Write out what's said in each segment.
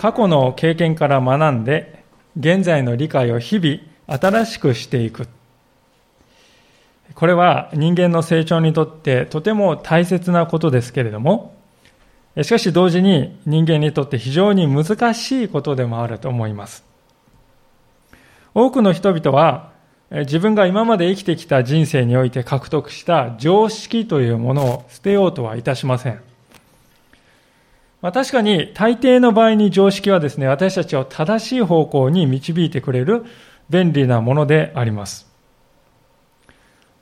過去の経験から学んで現在の理解を日々新しくしていくこれは人間の成長にとってとても大切なことですけれどもしかし同時に人間にとって非常に難しいことでもあると思います多くの人々は自分が今まで生きてきた人生において獲得した常識というものを捨てようとはいたしません。まあ、確かに大抵の場合に常識はですね、私たちを正しい方向に導いてくれる便利なものであります。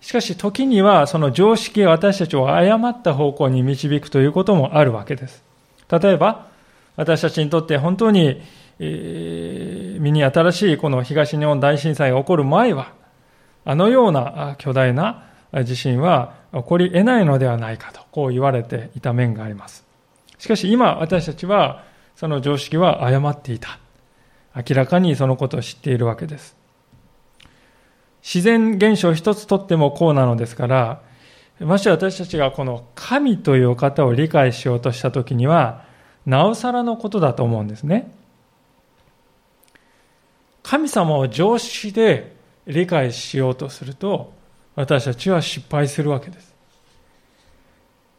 しかし時にはその常識が私たちを誤った方向に導くということもあるわけです。例えば、私たちにとって本当に、えー、身に新しいこの東日本大震災が起こる前は、あのような巨大な地震は起こり得ないのではないかと、こう言われていた面があります。しかし今私たちはその常識は誤っていた。明らかにそのことを知っているわけです。自然現象一つとってもこうなのですから、まして私たちがこの神というお方を理解しようとしたときには、なおさらのことだと思うんですね。神様を常識で理解しようとすると、私たちは失敗するわけです。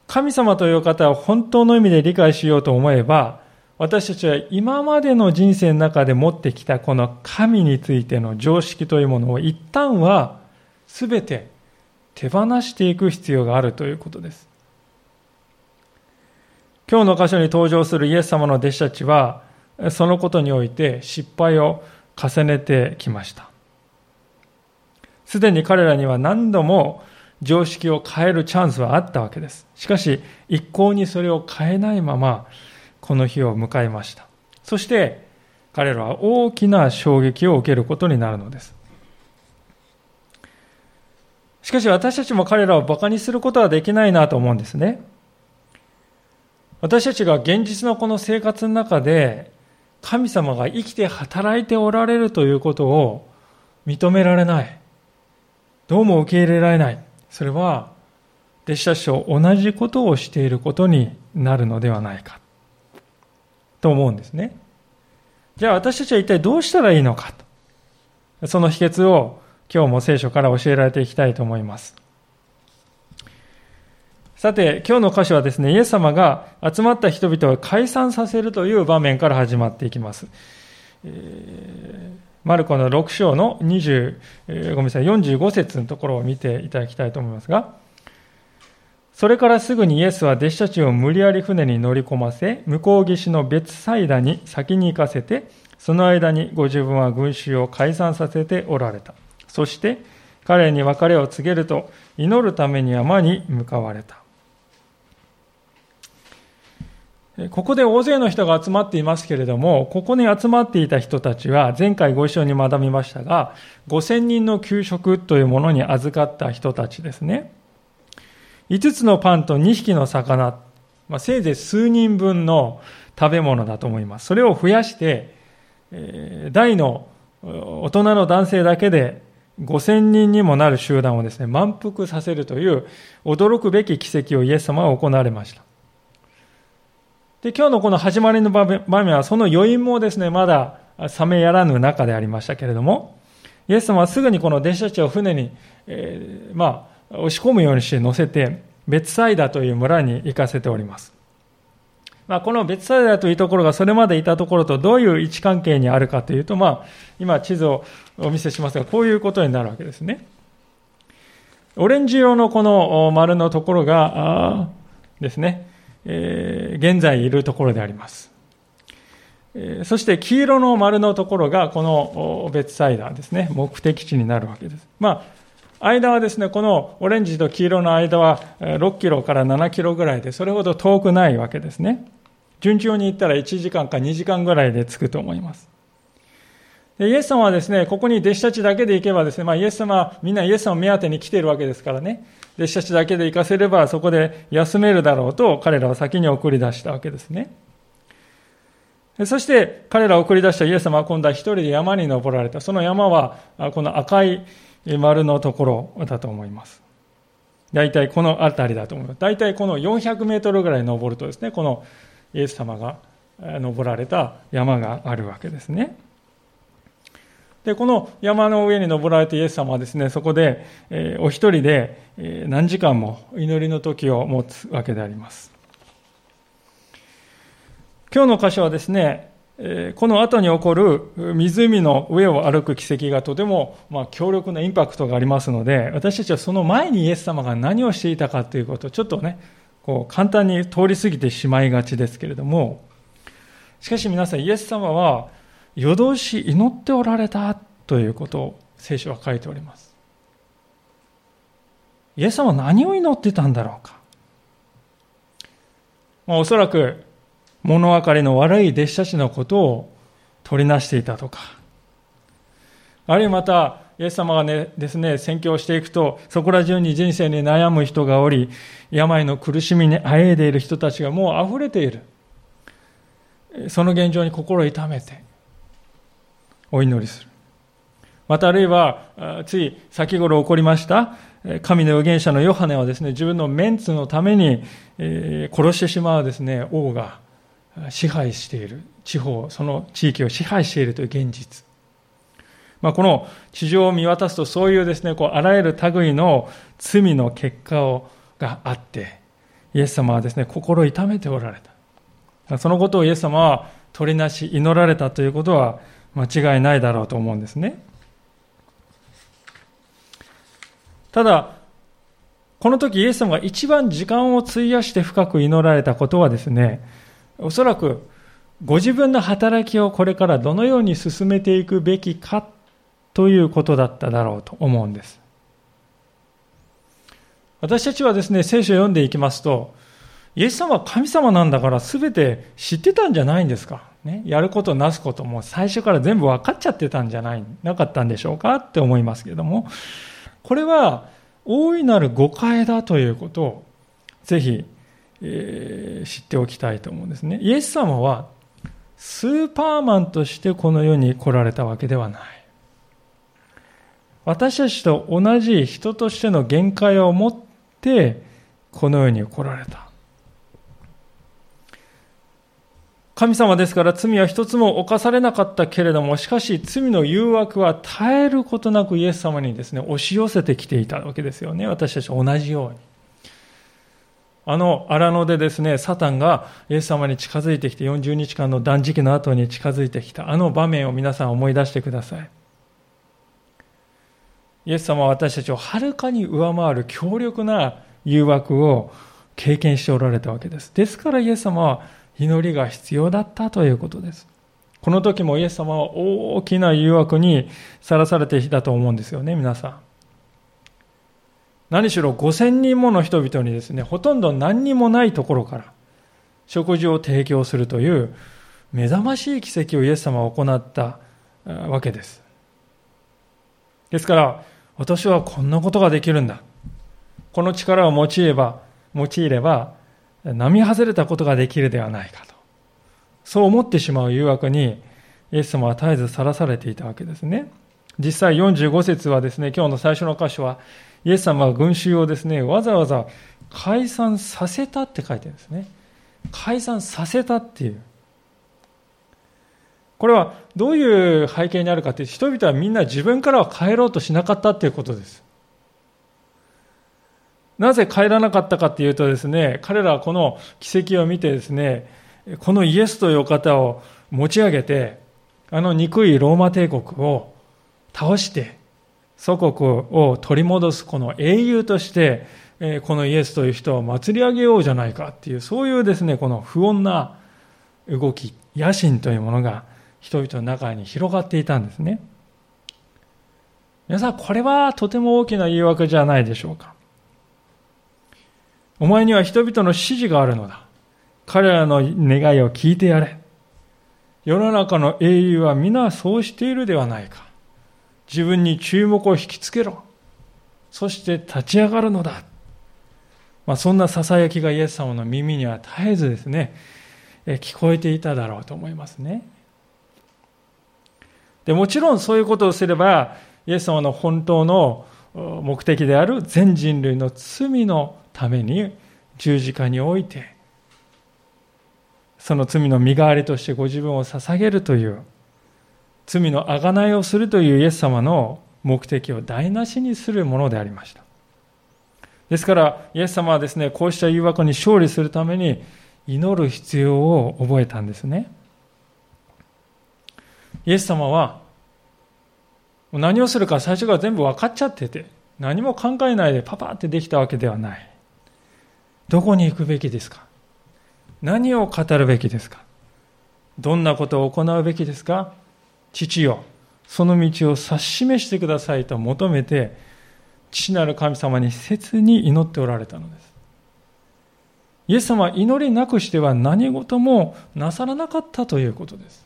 神様という方を本当の意味で理解しようと思えば、私たちは今までの人生の中で持ってきたこの神についての常識というものを一旦は全て手放していく必要があるということです。今日の箇所に登場するイエス様の弟子たちは、そのことにおいて失敗を重ねてきました。すでに彼らには何度も常識を変えるチャンスはあったわけです。しかし、一向にそれを変えないまま、この日を迎えました。そして、彼らは大きな衝撃を受けることになるのです。しかし私たちも彼らを馬鹿にすることはできないなと思うんですね。私たちが現実のこの生活の中で神様が生きて働いておられるということを認められない。どうも受け入れられない。それは、弟子たちと同じことをしていることになるのではないか。と思うんですね。じゃあ私たちは一体どうしたらいいのかと。その秘訣を今日も聖書から教えられていきたいと思います。さて、今日の箇所はですね、イエス様が集まった人々を解散させるという場面から始まっていきます。えーマルコの6章の20、ごめんなさい、45節のところを見ていただきたいと思いますが、それからすぐにイエスは弟子たちを無理やり船に乗り込ませ、向こう岸の別サイダに先に行かせて、その間にご自分は群衆を解散させておられた。そして彼に別れを告げると、祈るために山に向かわれた。ここで大勢の人が集まっていますけれども、ここに集まっていた人たちは、前回ご一緒に学びましたが、5000人の給食というものに預かった人たちですね。5つのパンと2匹の魚、まあ、せいぜい数人分の食べ物だと思います。それを増やして、えー、大の大人の男性だけで5000人にもなる集団をですね、満腹させるという驚くべき奇跡をイエス様は行われました。で、今日のこの始まりの場面は、その余韻もですね、まだ冷めやらぬ中でありましたけれども、イエス様はすぐにこの弟子たちを船に、えー、まあ、押し込むようにして乗せて、別サイダという村に行かせております。まあ、この別サイダというところがそれまでいたところとどういう位置関係にあるかというと、まあ、今地図をお見せしますが、こういうことになるわけですね。オレンジ色のこの丸のところが、ですね、えー、現在いるところであります。えー、そして黄色の丸のところがこの別サイダーですね、目的地になるわけです。まあ、間はですね、このオレンジと黄色の間は6キロから7キロぐらいで、それほど遠くないわけですね。順調に行ったら1時間か2時間ぐらいで着くと思います。イエス様はですね、ここに弟子たちだけで行けばですね、まあ、イエス様、みんなイエス様を目当てに来ているわけですからね、弟子たちだけで行かせればそこで休めるだろうと彼らは先に送り出したわけですね。そして彼らを送り出したイエス様は今度は一人で山に登られた。その山はこの赤い丸のところだと思います。大体この辺りだと思います。大体この400メートルぐらい登るとですね、このイエス様が登られた山があるわけですね。で、この山の上に登られてイエス様はですね、そこで、え、お一人で、え、何時間も祈りの時を持つわけであります。今日の箇所はですね、え、この後に起こる湖の上を歩く奇跡がとても、ま、強力なインパクトがありますので、私たちはその前にイエス様が何をしていたかということをちょっとね、こう簡単に通り過ぎてしまいがちですけれども、しかし皆さん、イエス様は夜通し祈っておられたということを聖書は書いております。イエス様は何を祈ってたんだろうか。まあ、おそらく物分かりの悪い弟子たちのことを取りなしていたとか、あるいはまた、イエス様がね、ですね、宣教していくと、そこら中に人生に悩む人がおり、病の苦しみにあえいでいる人たちがもう溢れている。その現状に心を痛めて、お祈りする。またあるいは、つい先頃起こりました、神の預言者のヨハネはですね、自分のメンツのために、殺してしまうですね、王が支配している、地方、その地域を支配しているという現実。まあ、この地上を見渡すと、そういうですね、こう、あらゆる類の罪の結果を、があって、イエス様はですね、心痛めておられた。そのことをイエス様は取りなし、祈られたということは間違いないだろうと思うんですね。ただ、この時イエス様が一番時間を費やして深く祈られたことはですね、おそらくご自分の働きをこれからどのように進めていくべきかということだっただろうと思うんです。私たちはですね、聖書を読んでいきますと、イエス様は神様なんだから全て知ってたんじゃないんですか、ね、やることなすことも最初から全部分かっちゃってたんじゃないなかったんでしょうかって思いますけれども、これは大いなる誤解だということをぜひ、えー、知っておきたいと思うんですね。イエス様はスーパーマンとしてこの世に来られたわけではない。私たちと同じ人としての限界を持ってこの世に来られた。神様ですから罪は一つも犯されなかったけれども、しかし罪の誘惑は絶えることなくイエス様にですね、押し寄せてきていたわけですよね。私たち同じように。あの荒野でですね、サタンがイエス様に近づいてきて40日間の断食の後に近づいてきたあの場面を皆さん思い出してください。イエス様は私たちをはるかに上回る強力な誘惑を経験しておられたわけです。ですからイエス様は祈りが必要だったということです。この時もイエス様は大きな誘惑にさらされていたと思うんですよね、皆さん。何しろ5000人もの人々にですね、ほとんど何にもないところから食事を提供するという目覚ましい奇跡をイエス様は行ったわけです。ですから、私はこんなことができるんだ。この力を用いれば、用いれば、並外れたことができるではないかと。そう思ってしまう誘惑に、イエス様は絶えずさらされていたわけですね。実際45節はですね、今日の最初の箇所は、イエス様は群衆をですね、わざわざ解散させたって書いてるんですね。解散させたっていう。これはどういう背景にあるかという、人々はみんな自分からは帰ろうとしなかったっていうことです。なぜ帰らなかったかっていうとですね、彼らはこの奇跡を見てですね、このイエスという方を持ち上げて、あの憎いローマ帝国を倒して、祖国を取り戻すこの英雄として、このイエスという人を祭り上げようじゃないかっていう、そういうですね、この不穏な動き、野心というものが人々の中に広がっていたんですね。皆さん、これはとても大きな誘惑じゃないでしょうか。お前には人々の指示があるのだ。彼らの願いを聞いてやれ。世の中の英雄は皆そうしているではないか。自分に注目を引きつけろ。そして立ち上がるのだ。まあ、そんな囁きがイエス様の耳には絶えずですね、聞こえていただろうと思いますね。でもちろんそういうことをすれば、イエス様の本当の目的である全人類の罪のために十字架においてその罪の身代わりとしてご自分を捧げるという、罪の贖いをするというイエス様の目的を台無しにするものでありました。ですから、イエス様はですね、こうした誘惑に勝利するために祈る必要を覚えたんですね。イエス様は、何をするか最初から全部分かっちゃってて、何も考えないでパパってできたわけではない。どこに行くべきですか？何を語るべきですか？どんなことを行うべきですか？父よ、その道を指し示してくださいと求めて、父なる神様に切に祈っておられたのです。イエス様は祈りなくしては何事もなさらなかったということです。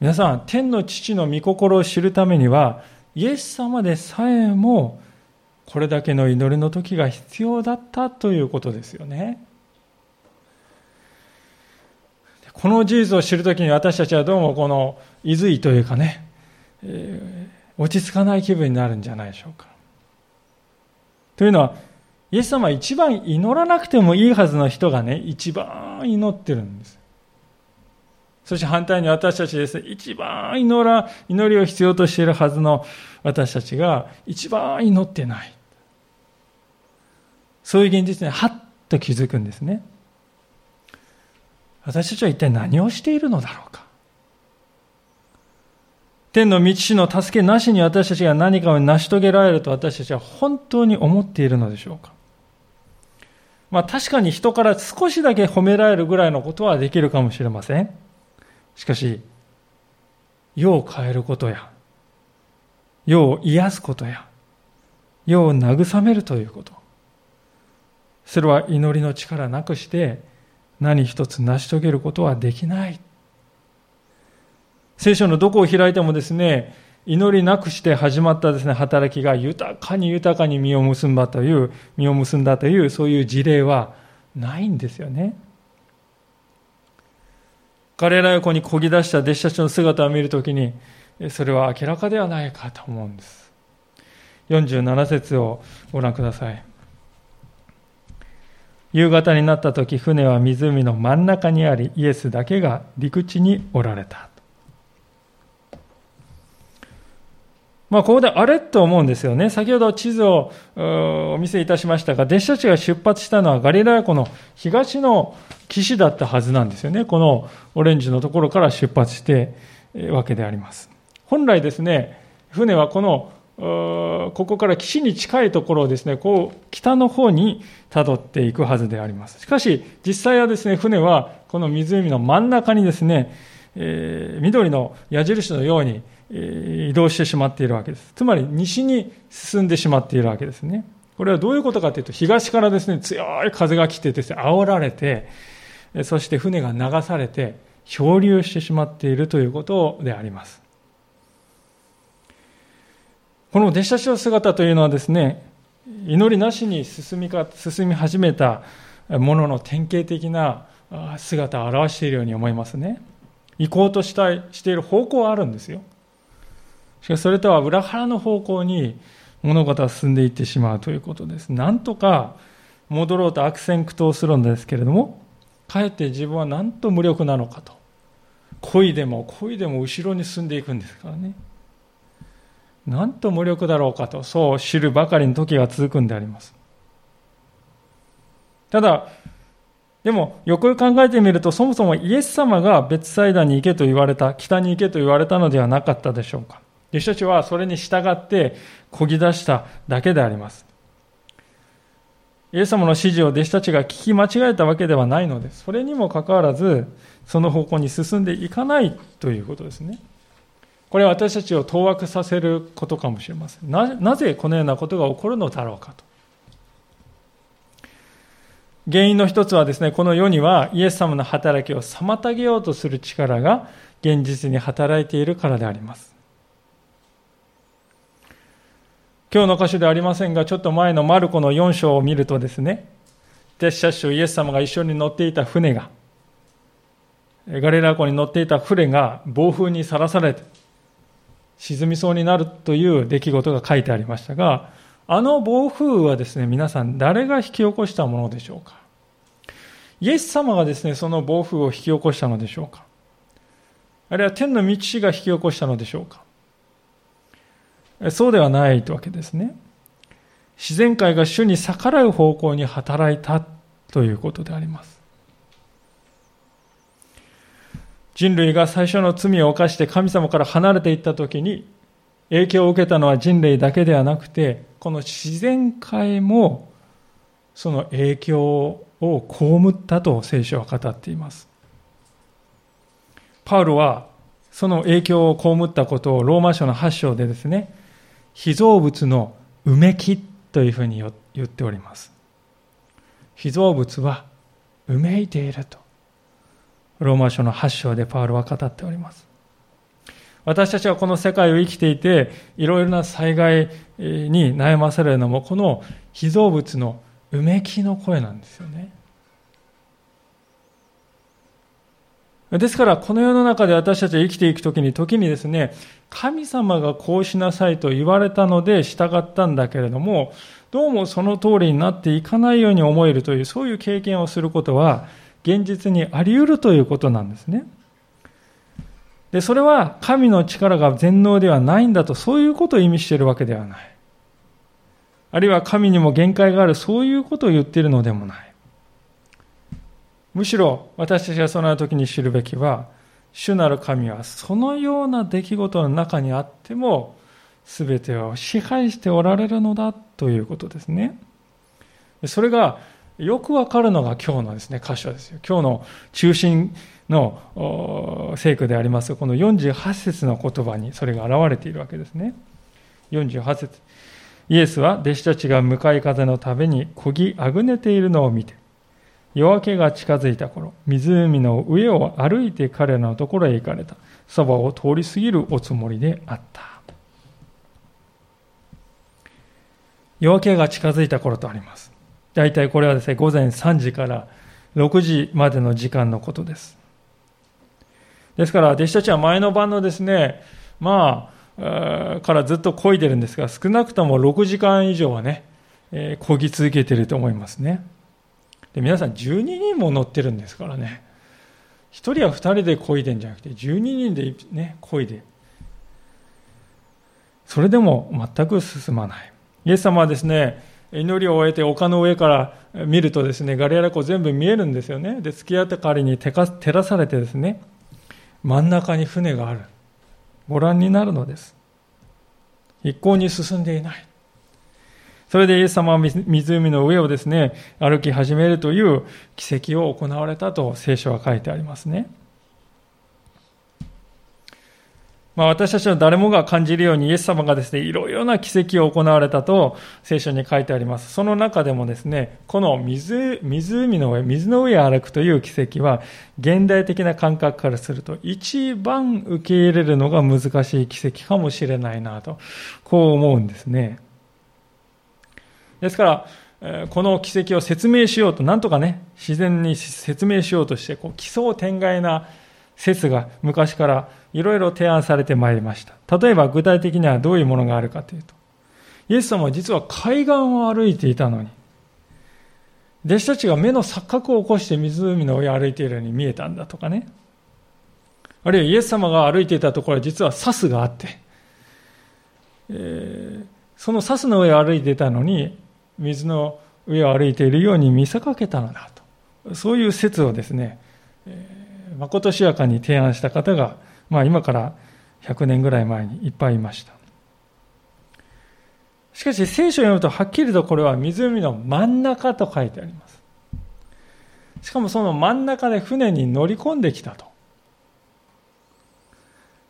皆さん、天の父の御心を知るためには、イエス様でさえもこれだけの祈りの時が必要だったということですよね。この事実を知るときに私たちはどうもこのいずいというかね、えー、落ち着かない気分になるんじゃないでしょうか。というのは、イエス様は一番祈らなくてもいいはずの人がね、一番祈ってるんです。そして反対に私たちですね、一番祈ら、祈りを必要としているはずの私たちが一番祈ってない。そういう現実にはっと気づくんですね。私たちは一体何をしているのだろうか。天の道師の助けなしに私たちが何かを成し遂げられると私たちは本当に思っているのでしょうか。まあ確かに人から少しだけ褒められるぐらいのことはできるかもしれません。しかし、世を変えることや、世を癒すことや、世を慰めるということ。それは祈りの力なくして何一つ成し遂げることはできない。聖書のどこを開いてもですね、祈りなくして始まったですね、働きが豊かに豊かに実を結んだという、実を結んだという、そういう事例はないんですよね。彼ら横にこぎ出した弟子たちの姿を見るときに、それは明らかではないかと思うんです。47節をご覧ください。夕方になった時船は湖の真ん中にありイエスだけが陸地におられたまあ、ここであれと思うんですよね。先ほど地図をお見せいたしましたが、弟子たちが出発したのはガリラヤ湖の東の岸だったはずなんですよね。このオレンジのところから出発してわけであります。本来ですね、船はこのここから岸に近いところをですね、こう北の方に辿っていくはずであります。しかし、実際はですね、船はこの湖の真ん中にですね、えー、緑の矢印のようにえ移動してしまっているわけです。つまり西に進んでしまっているわけですね。これはどういうことかというと、東からですね、強い風が来てですね、煽られて、そして船が流されて漂流してしまっているということであります。この弟子たちの姿というのはですね、祈りなしに進みか進み始めたものの典型的な姿を表しているように思いますね。行こうとしたいしている方向はあるんですよ。しかしそれとは裏腹の方向に物事は進んでいってしまうということです。なんとか戻ろうと悪戦苦闘するんですけれども、かえって自分はなんと無力なのかと。恋でも恋でも後ろに進んでいくんですからね。なんと無力だろうかと、そう知るばかりの時が続くんであります。ただ、でも、よくよく考えてみると、そもそもイエス様が別サイダーに行けと言われた、北に行けと言われたのではなかったでしょうか。弟子たちはそれに従って漕ぎ出しただけであります。イエス様の指示を弟子たちが聞き間違えたわけではないので。それにもかかわらず、その方向に進んでいかないということですね。これは私たちを当惑させることかもしれません。ななぜこのようなことが起こるのだろうかと。原因の一つはですね、この世にはイエス様の働きを妨げようとする力が現実に働いているからであります。今日の箇所ではありませんが、ちょっと前のマルコの4章を見るとですね、弟子たちとイエス様が一緒に乗っていた船が、ガリラ湖に乗っていた船が暴風にさらされて、沈みそうになるという出来事が書いてありましたが、あの暴風雨はですね、皆さん誰が引き起こしたものでしょうか？イエス様がですね、その暴風を引き起こしたのでしょうか？あるいは天の道が引き起こしたのでしょうか？そうではないわけですね。自然界が主に逆らう方向に働いたということであります。人類が最初の罪を犯して神様から離れていった時に影響を受けたのは人類だけではなくてこの自然界もその影響を被ったと聖書は語っています。パウロはその影響を被ったことをローマ書の8章でですね被造物のうめきというふうに言っております。被造物はうめいていると。ローマ書の8章でパウロは語っております。私たちはこの世界を生きていて、いろいろな災害に悩まされるのも、この被造物のうめきの声なんですよね。ですから、この世の中で私たちは生きていくときに、時にですね、神様がこうしなさいと言われたので従ったんだけれども、どうもその通りになっていかないように思えるという、そういう経験をすることは、現実にあり得るということなんですね。で、それは神の力が全能ではないんだと、そういうことを意味しているわけではない。あるいは神にも限界がある、そういうことを言っているのでもない。むしろ私たちがその時に知るべきは、主なる神はそのような出来事の中にあっても、すべてを支配しておられるのだということですね。それがよくわかるのが今日のですね、箇所ですよ。今日の中心の聖句でありますこの48節の言葉にそれが現れているわけですね。48節イエスは弟子たちが向かい風のためにこぎあぐねているのを見て、夜明けが近づいた頃、湖の上を歩いて彼らのところへ行かれた。そばを通り過ぎるおつもりであった。夜明けが近づいた頃とあります。大体これはですね、午前3時から6時までの時間のことです。ですから、弟子たちは前の晩のですね、まあ、からずっと漕いでるんですが、少なくとも6時間以上はね、えー、漕ぎ続けてると思いますね。で皆さん12人も乗ってるんですからね。1人は2人で漕いでんじゃなくて、12人でね、漕いで。それでも全く進まない。イエス様はですね、祈りを終えて丘の上から見るとですね、ガリアラ湖全部見えるんですよね。で、月明かりに照らされてですね、真ん中に船がある。ご覧になるのです。一向に進んでいない。それでイエス様は湖の上をですね、歩き始めるという奇跡を行われたと聖書は書いてありますね。まあ、私たちの誰もが感じるようにイエス様がですね、いろいろな奇跡を行われたと聖書に書いてあります。その中でもですね、この水、湖の上、水の上を歩くという奇跡は、現代的な感覚からすると一番受け入れるのが難しい奇跡かもしれないなと、こう思うんですね。ですから、この奇跡を説明しようと、なんとかね、自然に説明しようとして、こう奇想天外な説が昔からいろいろ提案されてまいりました。例えば具体的にはどういうものがあるかというと、イエス様は実は海岸を歩いていたのに、弟子たちが目の錯覚を起こして湖の上を歩いているように見えたんだとかね。あるいはイエス様が歩いていたところは実はサスがあって、えー、そのサスの上を歩いていたのに、水の上を歩いているように見せかけたのだと。そういう説をですね、えー、まことしやかに提案した方がまあ今から100年ぐらい前にいっぱいいました。しかし聖書を読むとはっきりとこれは湖の真ん中と書いてあります。しかもその真ん中で船に乗り込んできたと。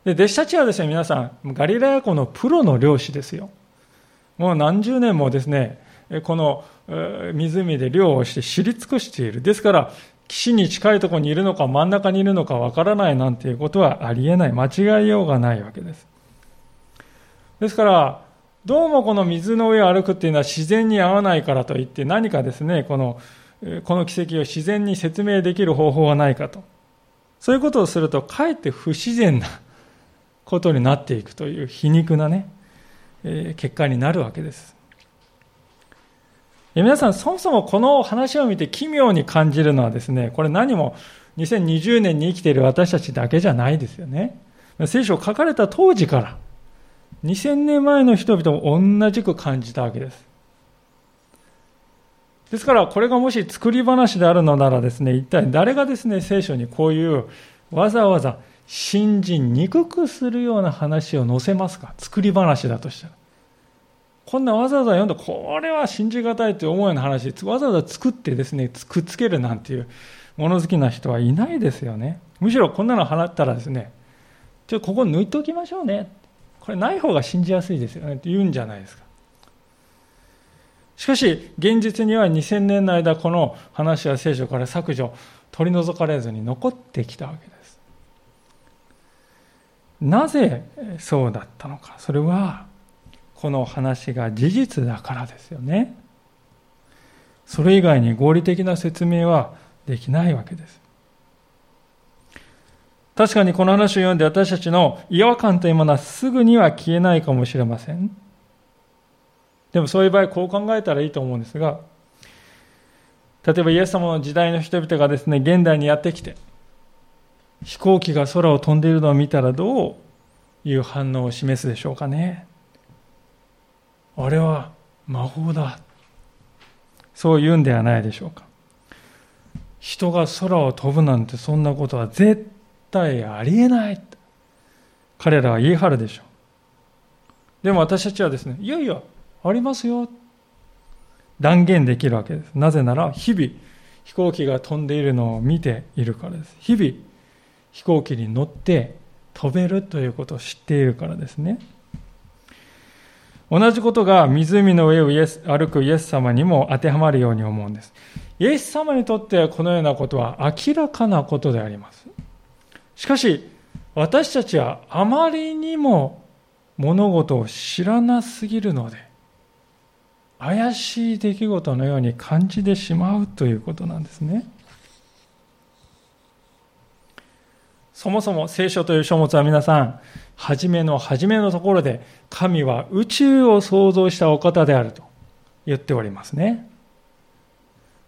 で弟子たちはですね、皆さん、ガリラヤ湖のプロの漁師ですよ。もう何十年もですね、この湖で漁をして知り尽くしている。ですから、岸に近いところにいるのか真ん中にいるのかわからないなんていうことはありえない。間違いようがないわけです。ですから、どうもこの水の上を歩くっていうのは自然に合わないからといって何かですね、この、この奇跡を自然に説明できる方法はないかと。そういうことをすると、かえって不自然なことになっていくという皮肉なね、えー、結果になるわけです。皆さん、そもそもこの話を見て奇妙に感じるのはですね、これ何も2020年に生きている私たちだけじゃないですよね。聖書を書かれた当時から、2000年前の人々も同じく感じたわけです。ですから、これがもし作り話であるのならですね、一体誰がですね、聖書にこういうわざわざ信じにくくするような話を載せますか？作り話だとしたら。こんなわざわざ読んだ、これは信じがたいという思いの話、わざわざ作ってですね、くっつけるなんていう物好きな人はいないですよね。むしろこんなの払ったらですね、ちょっとここ抜いておきましょうね。これない方が信じやすいですよねって言うんじゃないですか。しかし、現実には2000年の間、この話は聖書から削除、取り除かれずに残ってきたわけです。なぜそうだったのか。それは、この話が事実だからですよね。それ以外に合理的な説明はできないわけです。確かにこの話を読んで私たちの違和感というものはすぐには消えないかもしれません。でもそういう場合こう考えたらいいと思うんですが例えばイエス様の時代の人々がですね現代にやってきて飛行機が空を飛んでいるのを見たらどういう反応を示すでしょうかねあれは魔法だそう言うんではないでしょうか人が空を飛ぶなんてそんなことは絶対ありえない彼らは言い張るでしょうでも私たちはですねいやいやありますよ。断言できるわけです。なぜなら、日々飛行機が飛んでいるのを見ているからです。日々飛行機に乗って飛べるということを知っているからですね。同じことが湖の上をイエス歩くイエス様にも当てはまるように思うんです。イエス様にとってはこのようなことは明らかなことであります。しかし、私たちはあまりにも物事を知らなすぎるので、怪しい出来事のように感じてしまうということなんですね。そもそも聖書という書物は皆さん、初めの初めのところで神は宇宙を創造したお方であると言っておりますね。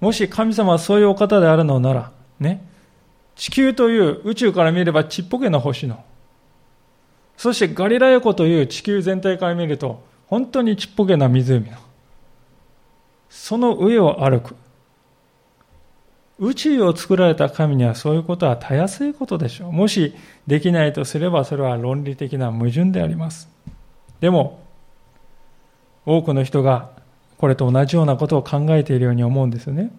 もし神様はそういうお方であるのなら、ね、地球という宇宙から見ればちっぽけな星の、そしてガリラヤ湖という地球全体から見ると本当にちっぽけな湖の、その上を歩く。宇宙を作られた神にはそういうことはたやすいことでしょう。もしできないとすればそれは論理的な矛盾であります。でも、多くの人がこれと同じようなことを考えているように思うんですよね。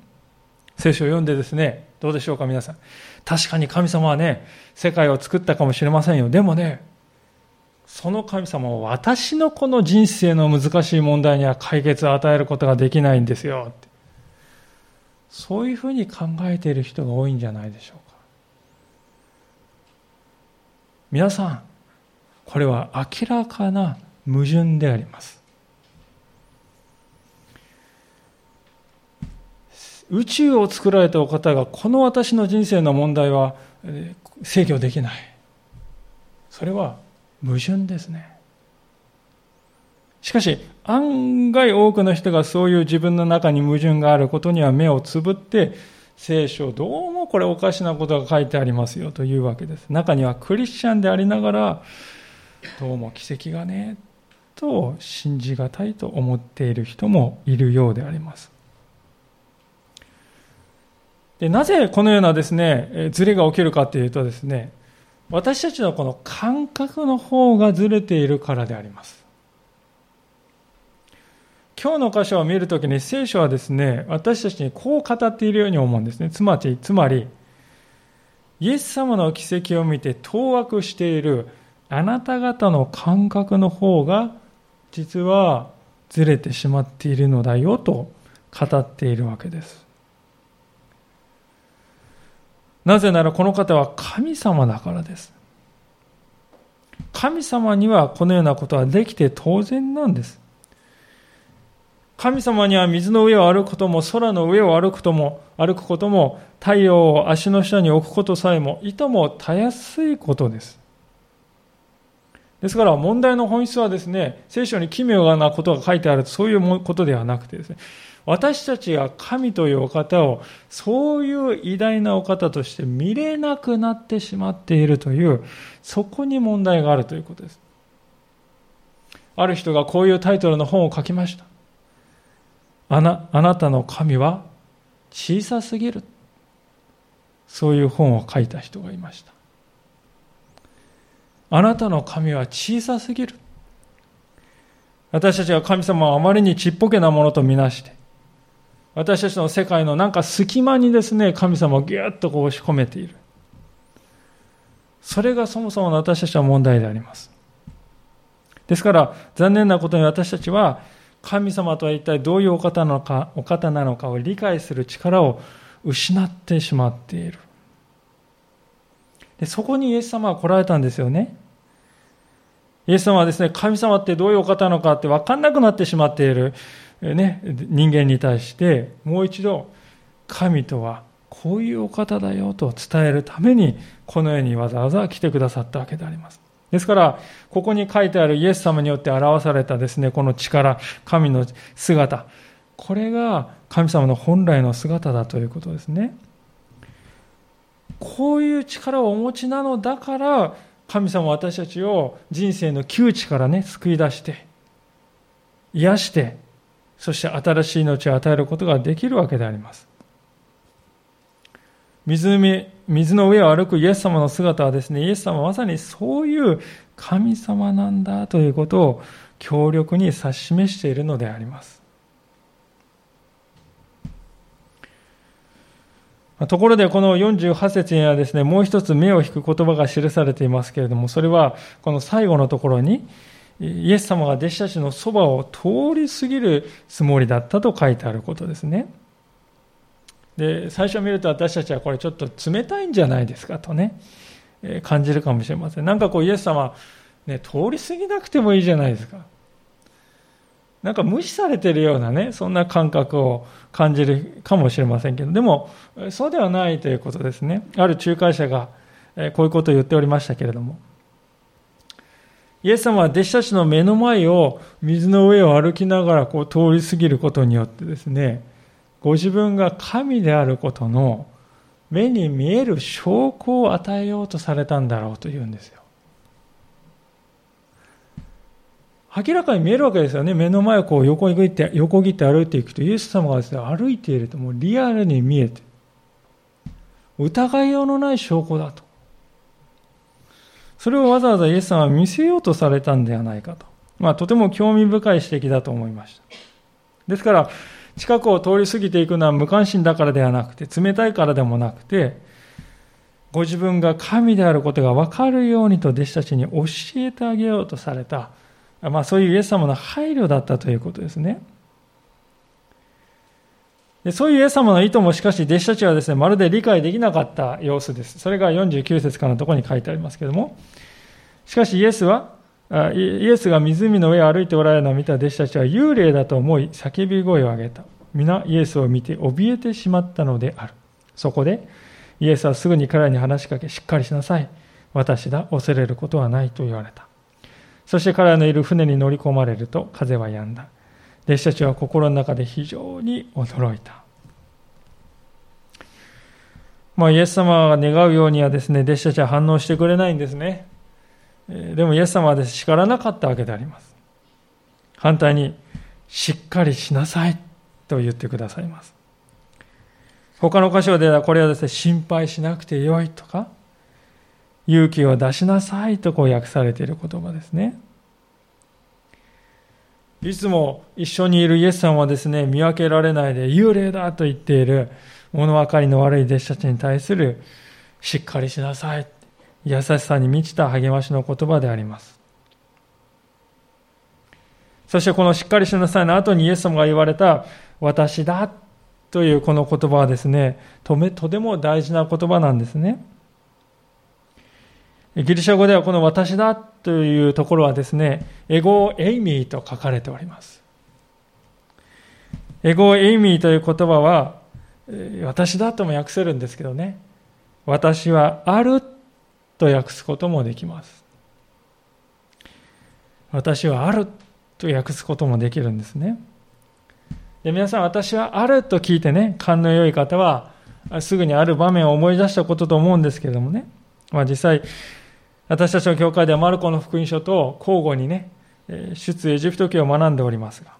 聖書を読んでですね、どうでしょうか皆さん。確かに神様はね、世界を作ったかもしれませんよ。でもね、その神様は私のこの人生の難しい問題には解決を与えることができないんですよ。そういうふうに考えている人が多いんじゃないでしょうか。皆さん、これは明らかな矛盾であります。宇宙を作られたお方がこの私の人生の問題は制御できない。それは矛盾ですね。しかし、案外多くの人がそういう自分の中に矛盾があることには目をつぶって、聖書どうもこれおかしなことが書いてありますよというわけです。中にはクリスチャンでありながら、どうも奇跡がね、と信じがたいと思っている人もいるようであります。でなぜこのようなですね、ズレが起きるかというとですね、私たちのこの感覚の方がずれているからであります。今日の箇所を見るときに聖書はですね、私たちにこう語っているように思うんですね。つまり、つまり、イエス様の奇跡を見て当惑しているあなた方の感覚の方が実はずれてしまっているのだよと語っているわけです。なぜならこの方は神様だからです。神様にはこのようなことはできて当然なんです。神様には水の上を歩くことも空の上を歩くことも歩くことも太陽を足の下に置くことさえもいともたやすいことです。ですから問題の本質はですね、聖書に奇妙なことが書いてあるそういうことではなくてですね、私たちが神というお方をそういう偉大なお方として見れなくなってしまっているという、そこに問題があるということです。ある人がこういうタイトルの本を書きました。あなあなたの神は小さすぎる。そういう本を書いた人がいました。あなたの神は小さすぎる。私たちは神様をあまりにちっぽけなものとみなして、私たちの世界のなんか隙間にですね、神様をぎゅっとこう押し込めている。それがそもそもの私たちは問題であります。ですから、残念なことに私たちは、神様とは一体どういうお方なのか、お方なのかを理解する力を失ってしまっている。でそこにイエス様は来られたんですよね。イエス様はですね、神様ってどういうお方なのかって分かんなくなってしまっている、ね、人間に対して、もう一度、神とはこういうお方だよと伝えるために、この世にわざわざ来てくださったわけであります。ですから、ここに書いてあるイエス様によって表されたですね、この力、神の姿、これが神様の本来の姿だということですね。こういう力をお持ちなのだから、神様は私たちを人生の窮地からね、救い出して、癒して、そして新しい命を与えることができるわけであります。湖、水の上を歩くイエス様の姿はですね、イエス様はまさにそういう神様なんだということを強力に指し示しているのであります。ところでこの48節にはですね、もう一つ目を引く言葉が記されていますけれども、それはこの最後のところに、イエス様が弟子たちのそばを通り過ぎるつもりだったと書いてあることですね。で、最初見ると私たちはこれちょっと冷たいんじゃないですかとね、感じるかもしれません。なんかこうイエス様、ね、通り過ぎなくてもいいじゃないですか。なんか無視されてるようなね、そんな感覚を感じるかもしれませんけど、でも、そうではないということですね。ある仲介者が、こういうことを言っておりましたけれども、イエス様は弟子たちの目の前を水の上を歩きながらこう通り過ぎることによってですね、ご自分が神であることの目に見える証拠を与えようとされたんだろうというんですよ。明らかに見えるわけですよね。目の前をこう横に切って、横切って歩いていくと、イエス様がですね、歩いているともうリアルに見えて、疑いようのない証拠だと。それをわざわざイエス様は見せようとされたんではないかと。まあ、とても興味深い指摘だと思いました。ですから、近くを通り過ぎていくのは無関心だからではなくて、冷たいからでもなくて、ご自分が神であることが分かるようにと弟子たちに教えてあげようとされたまあ、そういうイエス様の配慮だったということですね。でそういうイエス様の意図もしかし弟子たちはですね、まるで理解できなかった様子です。それが49節からのところに書いてありますけども、しかしイエスは、イエスが湖の上を歩いておられるのを見た弟子たちは幽霊だと思い叫び声を上げた。皆イエスを見て怯えてしまったのである。そこでイエスはすぐに彼らに話しかけ、しっかりしなさい。私だ、恐れることはないと言われた。そして彼らのいる船に乗り込まれると風は止んだ。弟子たちは心の中で非常に驚いた。まあ、イエス様が願うようにはですね、弟子たちは反応してくれないんですね。でもイエス様はです、叱らなかったわけであります。反対に、しっかりしなさいと言ってくださいます。他の箇所ではこれはですね、心配しなくてよいとか、勇気を出しなさいとこう訳されている言葉ですね。いつも一緒にいるイエス様はですね、見分けられないで幽霊だと言っている物分かりの悪い弟子たちに対するしっかりしなさい、優しさに満ちた励ましの言葉であります。そしてこのしっかりしなさいの後にイエス様が言われた私だというこの言葉はですね、とても大事な言葉なんですね。ギリシャ語ではこの私だというところはですね、エゴエイミーと書かれております。エゴエイミーという言葉は、私だとも訳せるんですけどね、私はあると訳すこともできます。私はあると訳すこともできるんですね。で皆さん、私はあると聞いてね、勘の良い方は、すぐにある場面を思い出したことと思うんですけれどもね、まあ、実際、私たちの教会ではマルコの福音書と交互にね、出エジプト記を学んでおりますが、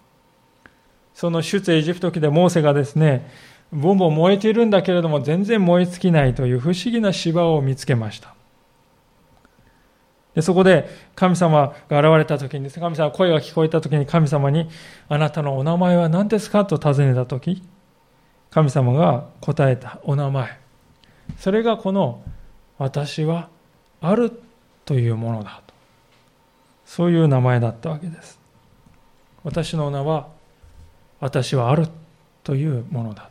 その出エジプト記でモーセがですね、ボンボン燃えているんだけれども全然燃え尽きないという不思議な芝を見つけました。でそこで神様が現れた時にです、ね、神様声が聞こえた時に神様にあなたのお名前は何ですかと尋ねた時神様が答えたお名前。それがこの私はあるというものだと。そういう名前だったわけです。私の名は私はあるというものだ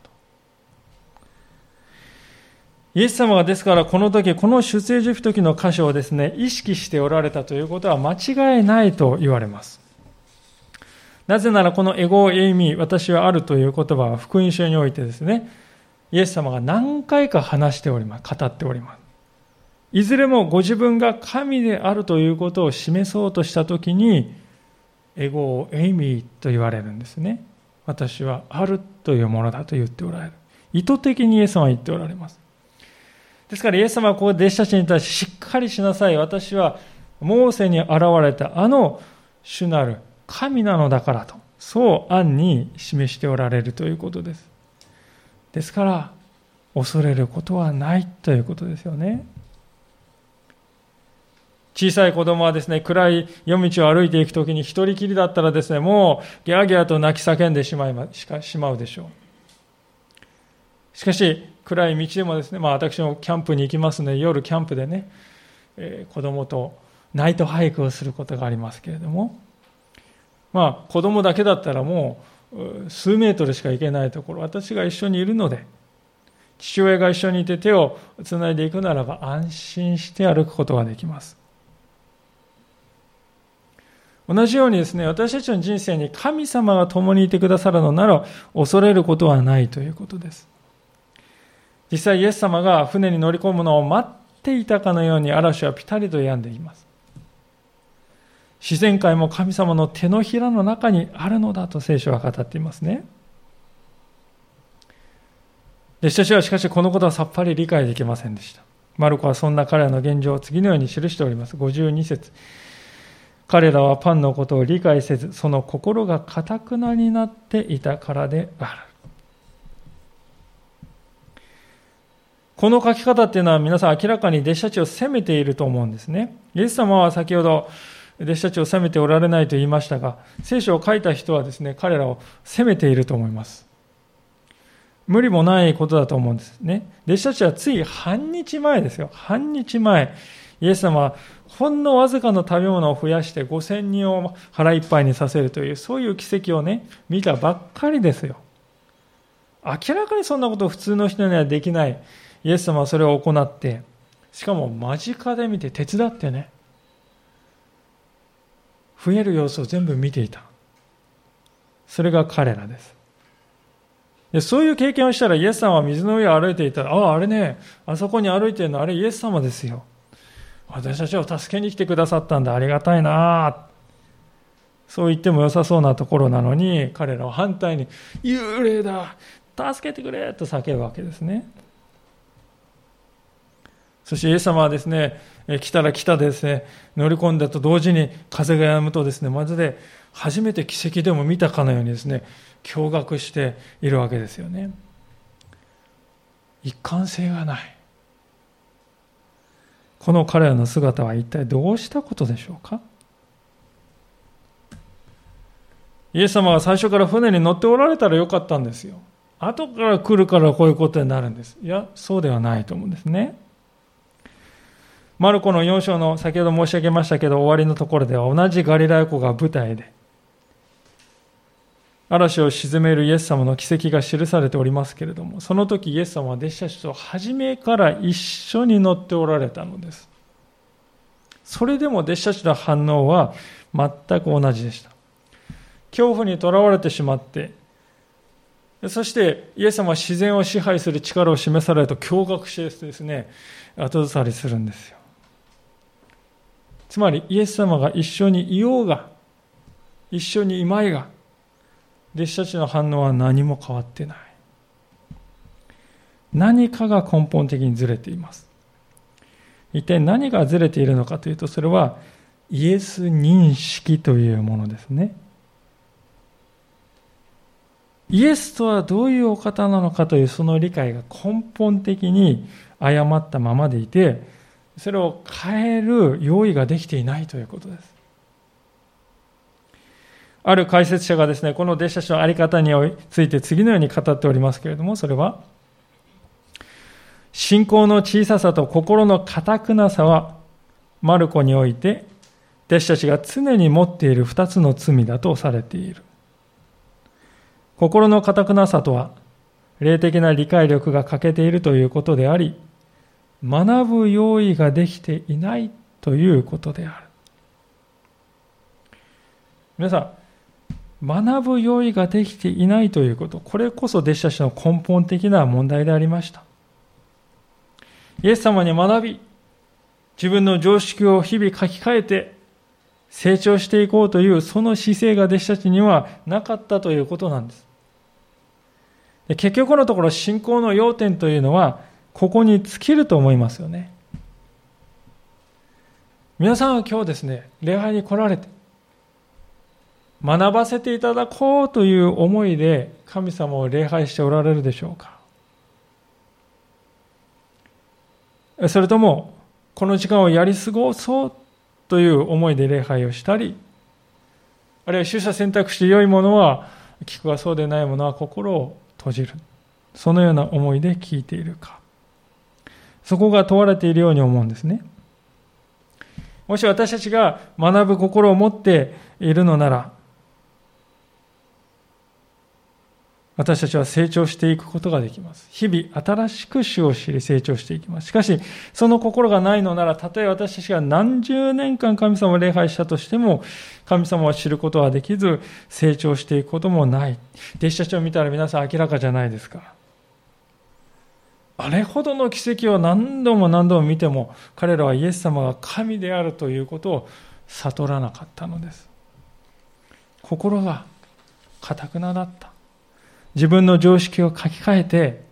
イエス様がですからこの時、この出エジプト記の箇所をですね、意識しておられたということは間違いないと言われます。なぜならこのエゴエイミー、私はあるという言葉は福音書においてですね、イエス様が何回か話しております、語っております。いずれもご自分が神であるということを示そうとしたときに、エゴエイミーと言われるんですね。私はあるというものだと言っておられる。意図的にイエス様は言っておられます。ですからイエス様はここで弟子たちに対してしっかりしなさい。私はモーセに現れたあの主なる神なのだからと、そう暗に示しておられるということです。ですから、恐れることはないということですよね。小さい子供はですね、暗い夜道を歩いていくときに一人きりだったらですね、もうギャーギャーと泣き叫んでしまいましかしまうでしょう。しかし、暗い道でもですね、まあ、私もキャンプに行きますので夜キャンプでね、えー、子供とナイトハイクをすることがありますけれども。まあ子供だけだったらもう数メートルしか行けないところ。私が一緒にいるので父親が一緒にいて手をつないでいくならば安心して歩くことができます。同じようにですね私たちの人生に神様が共にいてくださるのなら恐れることはないということです。実際イエス様が船に乗り込むのを待っていたかのように嵐はピタリと病んでいます。自然界も神様の手のひらの中にあるのだと聖書は語っていますね。弟子たちはしかしこのことはさっぱり理解できませんでした。マルコはそんな彼らの現状を次のように記しております。52節彼らはパンのことを理解せず、その心がかたくなになっていたからである。この書き方っていうのは皆さん明らかに弟子たちを責めていると思うんですね。イエス様は先ほど弟子たちを責めておられないと言いましたが、聖書を書いた人はですね、彼らを責めていると思います。無理もないことだと思うんですね。弟子たちはつい半日前ですよ。半日前、イエス様はほんのわずかの食べ物を増やして5000人を腹いっぱいにさせるという、そういう奇跡をね、見たばっかりですよ。明らかにそんなこと普通の人にはできない。イエス様はそれを行って、しかも間近で見て手伝ってね、増える様子を全部見ていた。それが彼らです。でそういう経験をしたらイエス様は水の上を歩いていた、ああ、あれね、あそこに歩いてるのあれイエス様ですよ。私たちを助けに来てくださったんだ、ありがたいなそう言っても良さそうなところなのに、彼らは反対に、幽霊だ助けてくれと叫ぶわけですね。そしてイエス様はですね、来たら来たでですね、乗り込んだと同時に風が止むとですね、まるで初めて奇跡でも見たかのようにですね、驚愕しているわけですよね。一貫性がない。この彼らの姿は一体どうしたことでしょうか？イエス様が最初から船に乗っておられたらよかったんですよ。後から来るからこういうことになるんです。いや、そうではないと思うんですね。マルコの4章の先ほど申し上げましたけど終わりのところでは同じガリラヤ湖が舞台で嵐を鎮めるイエス様の奇跡が記されておりますけれどもその時イエス様は弟子たちと初めから一緒に乗っておられたのです。それでも弟子たちの反応は全く同じでした。恐怖にとらわれてしまってそしてイエス様は自然を支配する力を示されると驚愕してですね後ずさりするんですよ。つまりイエス様が一緒にいようが一緒にいまいが、弟子たちの反応は何も変わってない。何かが根本的にずれています。一体何がずれているのかというと、それはイエス認識というものですね。イエスとはどういうお方なのかというその理解が根本的に誤ったままでいて、それを変える用意ができていないということです。ある解説者がですね、この弟子たちのあり方について次のように語っておりますけれども、それは、信仰の小ささと心の堅くなさは、マルコにおいて、弟子たちが常に持っている二つの罪だとされている。心の堅くなさとは、霊的な理解力が欠けているということであり、学ぶ用意ができていないということである。皆さん、学ぶ用意ができていないということ、これこそ弟子たちの根本的な問題でありました。イエス様に学び、自分の常識を日々書き換えて成長していこうというその姿勢が弟子たちにはなかったということなんです。結局のところ信仰の要点というのはここに尽きると思いますよね。皆さんは今日ですね、礼拝に来られて、学ばせていただこうという思いで神様を礼拝しておられるでしょうかそれとも、この時間をやり過ごそうという思いで礼拝をしたり、あるいは取捨選択して良いものは聞くがそうでないものは心を閉じる。そのような思いで聞いているか。そこが問われているように思うんですね。もし私たちが学ぶ心を持っているのなら、私たちは成長していくことができます。日々新しく主を知り成長していきます。しかし、その心がないのなら、たとえ私たちが何十年間神様を礼拝したとしても、神様を知ることはできず、成長していくこともない。弟子たちを見たら皆さん明らかじゃないですか。あれほどの奇跡を何度も何度も見ても、彼らはイエス様が神であるということを悟らなかったのです。心が堅くなだった。自分の常識を書き換えて、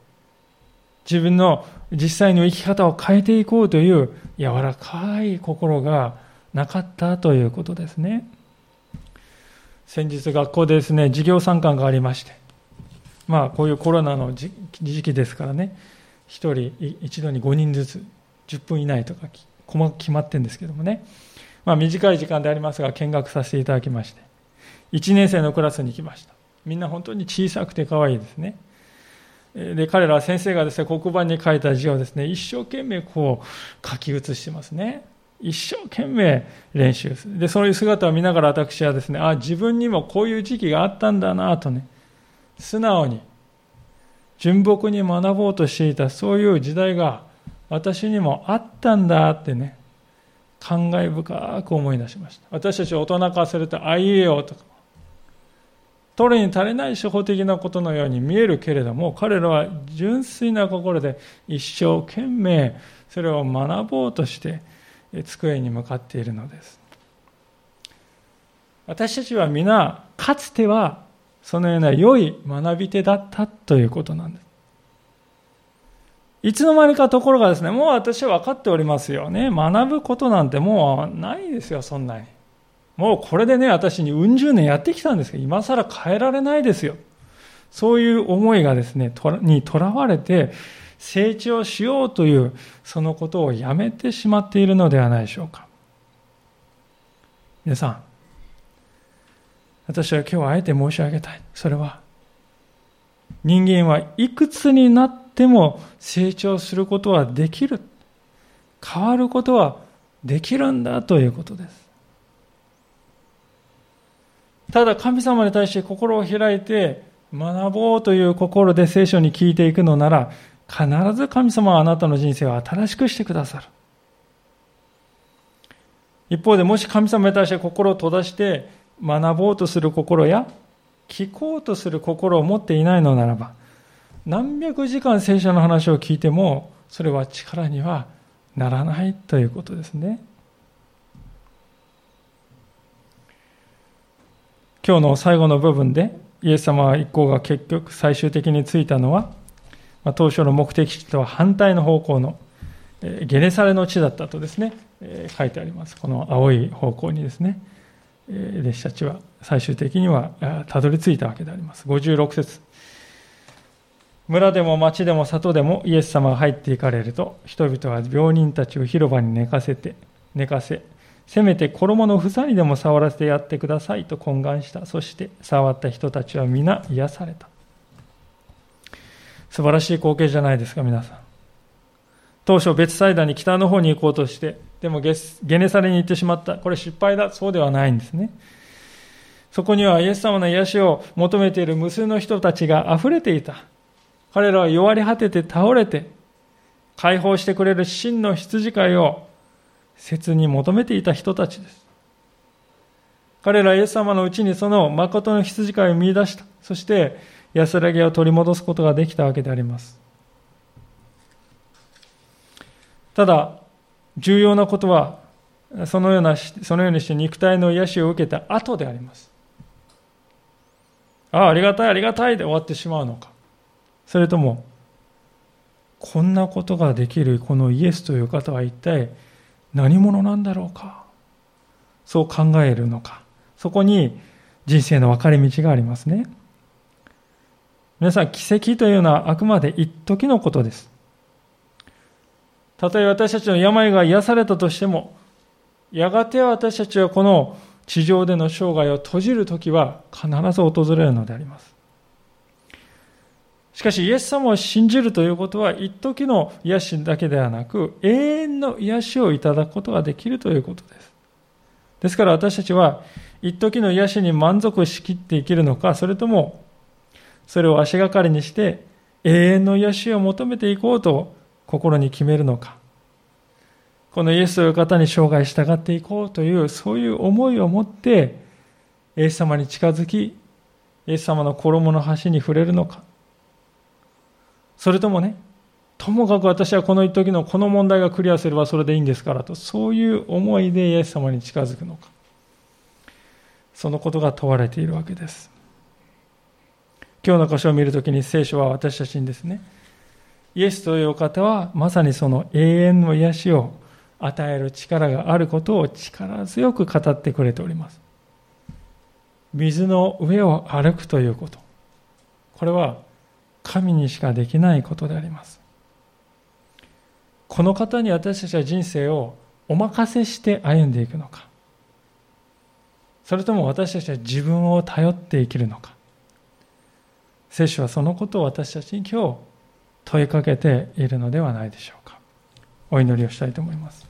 自分の実際の生き方を変えていこうという柔らかい心がなかったということですね。先日学校でですね、授業参観がありまして、まあこういうコロナの時期ですからね、一人一度に5人ずつ10分以内とか細かく決まってるんですけどもね、まあ短い時間でありますが見学させていただきまして、1年生のクラスに来ました。みんな本当に小さくて可愛いですね。で、彼らは先生がですね、黒板に書いた字をですね、一生懸命こう書き写してますね。一生懸命練習する。で、そういう姿を見ながら私はですね、あ、自分にもこういう時期があったんだなとね、素直に、純朴に学ぼうとしていたそういう時代が私にもあったんだってね、感慨深く思い出しました。私たち大人化すると、あいえおとか、取るに足りない初歩的なことのように見えるけれども彼らは純粋な心で一生懸命それを学ぼうとして机に向かっているのです私たちは皆かつてはそのような良い学び手だったということなんですいつの間にかところがですねもう私は分かっておりますよね学ぶことなんてもうないですよそんなにもうこれでね、私にうん十年やってきたんですけど、今更変えられないですよ。そういう思いがですね、とにとらわれて、成長しようという、そのことをやめてしまっているのではないでしょうか。皆さん、私は今日あえて申し上げたい。それは、人間はいくつになっても成長することはできる。変わることはできるんだということです。ただ神様に対して心を開いて学ぼうという心で聖書に聞いていくのなら必ず神様はあなたの人生を新しくしてくださる。一方でもし神様に対して心を閉ざして学ぼうとする心や聞こうとする心を持っていないのならば何百時間聖書の話を聞いてもそれは力にはならないということですね。今日の最後の部分でイエス様一行が結局最終的に着いたのは、当初の目的地とは反対の方向の、ゲネサレの地だったとですね、書いてあります。この青い方向にですね、え、弟子たちは最終的にはたどり着いたわけであります。56節。村でも町でも里でもイエス様が入っていかれると人々は病人たちを広場に寝かせて寝かせせめて衣の房にでも触らせてやってくださいと懇願した。そして触った人たちは皆癒された。素晴らしい光景じゃないですか皆さん。当初別サイダに北の方に行こうとしてでもゲネサレに行ってしまったこれ失敗だそうではないんですねそこにはイエス様の癒しを求めている無数の人たちが溢れていた彼らは弱り果てて倒れて、解放してくれる真の羊飼いを切に求めていた人たちです。彼らイエス様のうちにその誠の羊飼いを見出した。そして安らぎを取り戻すことができたわけであります。ただ、重要なことは、そのような、そのようにして肉体の癒しを受けた後であります。ああ、ありがたい、ありがたいで終わってしまうのか。それとも、こんなことができるこのイエスという方は一体何者なんだろうかそう考えるのか。そこに人生の分かれ道がありますね。皆さん、奇跡というのはあくまで一時のことです。たとえ私たちの病が癒されたとしても、やがて私たちはこの地上での生涯を閉じる時は必ず訪れるのであります。しかし、イエス様を信じるということは、一時の癒しだけではなく、永遠の癒しをいただくことができるということです。ですから私たちは、一時の癒しに満足しきって生きるのか、それとも、それを足がかりにして、永遠の癒しを求めていこうと心に決めるのか。このイエスという方に生涯従っていこうという、そういう思いを持って、イエス様に近づき、イエス様の衣の端に触れるのか。それともね、ともかく私はこの一時のこの問題がクリアすればそれでいいんですからと、そういう思いでイエス様に近づくのか。そのことが問われているわけです。今日の箇所を見るときに聖書は私たちにですね、イエスというお方はまさにその永遠の癒しを与える力があることを力強く語ってくれております。水の上を歩くということ。これは神にしかできないことであります。この方に私たちは人生をお任せして歩んでいくのか、それとも私たちは自分を頼って生きるのか、聖書はそのことを私たちに今日問いかけているのではないでしょうか。お祈りをしたいと思います。